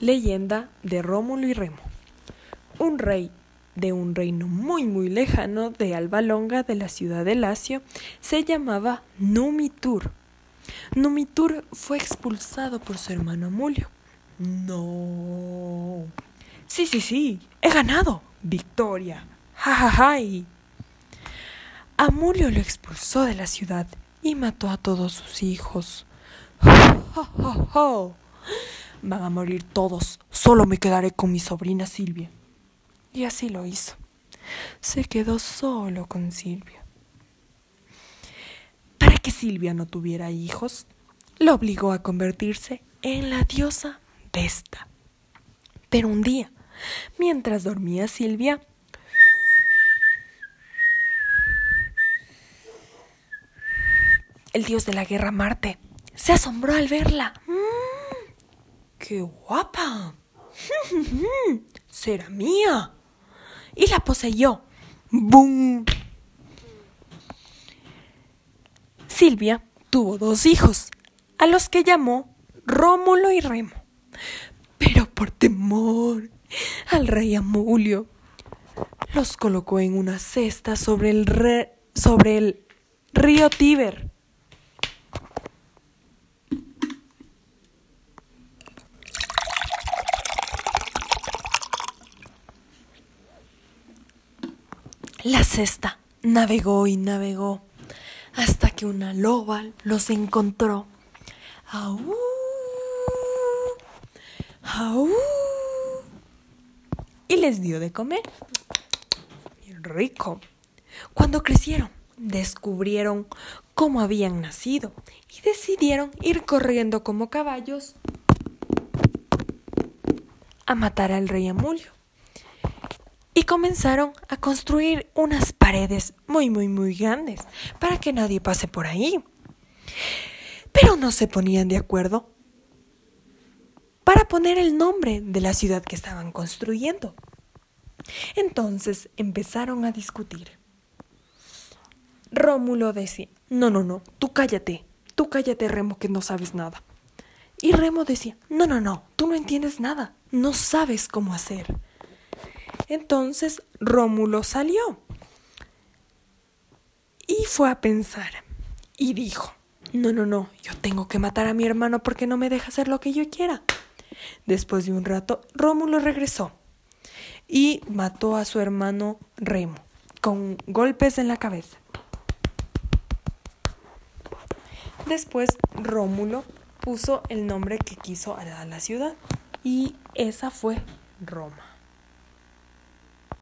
Leyenda de Rómulo y Remo. Un rey de un reino muy muy lejano de Alba Longa de la ciudad de Lacio se llamaba Numitur. Numitur fue expulsado por su hermano Amulio. No. Sí, sí, sí, he ganado. Victoria. Ja, ja, ja. Amulio lo expulsó de la ciudad y mató a todos sus hijos. Ja, Van a morir todos, solo me quedaré con mi sobrina Silvia. Y así lo hizo. Se quedó solo con Silvia. Para que Silvia no tuviera hijos, lo obligó a convertirse en la diosa Vesta. Pero un día, mientras dormía Silvia, el dios de la guerra Marte se asombró al verla. ¡Qué guapa! ¡Será mía! Y la poseyó. ¡Bum! Silvia tuvo dos hijos, a los que llamó Rómulo y Remo. Pero por temor al rey Amulio, los colocó en una cesta sobre el, sobre el río Tíber La cesta navegó y navegó hasta que una loba los encontró. ¡Aú! ¡Aú! Y les dio de comer. Rico. Cuando crecieron, descubrieron cómo habían nacido y decidieron ir corriendo como caballos a matar al rey Amulio comenzaron a construir unas paredes muy, muy, muy grandes para que nadie pase por ahí. Pero no se ponían de acuerdo para poner el nombre de la ciudad que estaban construyendo. Entonces empezaron a discutir. Rómulo decía, no, no, no, tú cállate, tú cállate Remo que no sabes nada. Y Remo decía, no, no, no, tú no entiendes nada, no sabes cómo hacer. Entonces Rómulo salió y fue a pensar y dijo, no, no, no, yo tengo que matar a mi hermano porque no me deja hacer lo que yo quiera. Después de un rato, Rómulo regresó y mató a su hermano Remo con golpes en la cabeza. Después Rómulo puso el nombre que quiso a la ciudad y esa fue Roma.